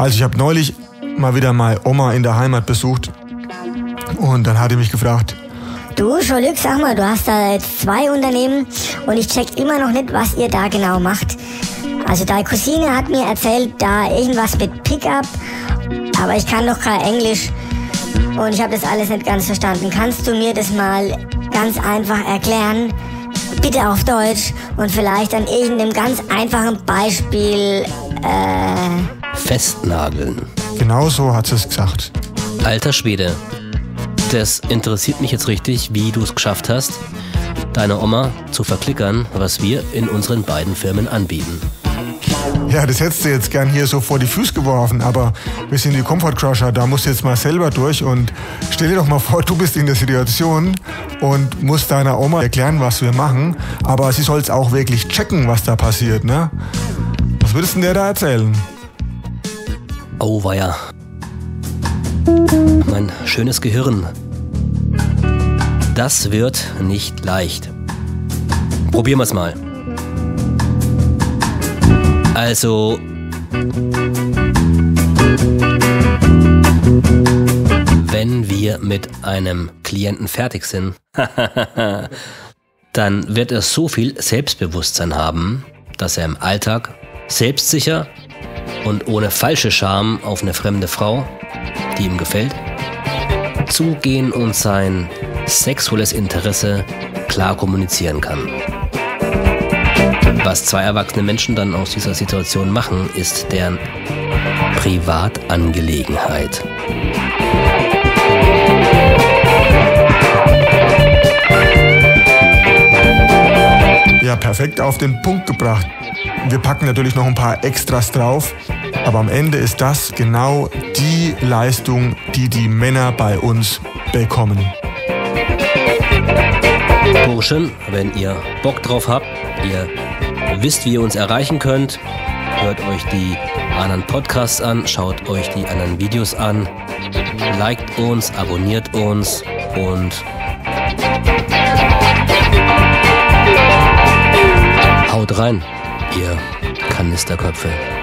Also ich habe neulich mal wieder mal Oma in der Heimat besucht und dann hat die mich gefragt, Du, Jean-Luc, sag mal, du hast da jetzt zwei Unternehmen und ich check immer noch nicht, was ihr da genau macht. Also deine Cousine hat mir erzählt, da irgendwas mit Pickup, aber ich kann noch kein Englisch und ich habe das alles nicht ganz verstanden. Kannst du mir das mal ganz einfach erklären? Bitte auf Deutsch und vielleicht an irgendeinem ganz einfachen Beispiel äh, Festnageln. genau so hat sie es gesagt. Alter Schwede. Das interessiert mich jetzt richtig, wie du es geschafft hast, deine Oma zu verklickern, was wir in unseren beiden Firmen anbieten. Ja, das hättest du jetzt gern hier so vor die Füße geworfen, aber wir sind die Comfort Crusher, da musst du jetzt mal selber durch und stell dir doch mal vor, du bist in der Situation und musst deiner Oma erklären, was wir machen, aber sie soll es auch wirklich checken, was da passiert, ne? Was würdest du denn der da erzählen? Oh weia. Mein schönes Gehirn. Das wird nicht leicht. Probieren wir es mal. Also. Wenn wir mit einem Klienten fertig sind, dann wird er so viel Selbstbewusstsein haben, dass er im Alltag selbstsicher und ohne falsche Scham auf eine fremde Frau, die ihm gefällt, zugehen und sein sexuelles Interesse klar kommunizieren kann. Was zwei erwachsene Menschen dann aus dieser Situation machen, ist deren Privatangelegenheit. Ja, perfekt auf den Punkt gebracht. Wir packen natürlich noch ein paar Extras drauf, aber am Ende ist das genau die Leistung, die die Männer bei uns bekommen. Burschen, wenn ihr Bock drauf habt, ihr wisst, wie ihr uns erreichen könnt, hört euch die anderen Podcasts an, schaut euch die anderen Videos an, liked uns, abonniert uns und haut rein, ihr Kanisterköpfe.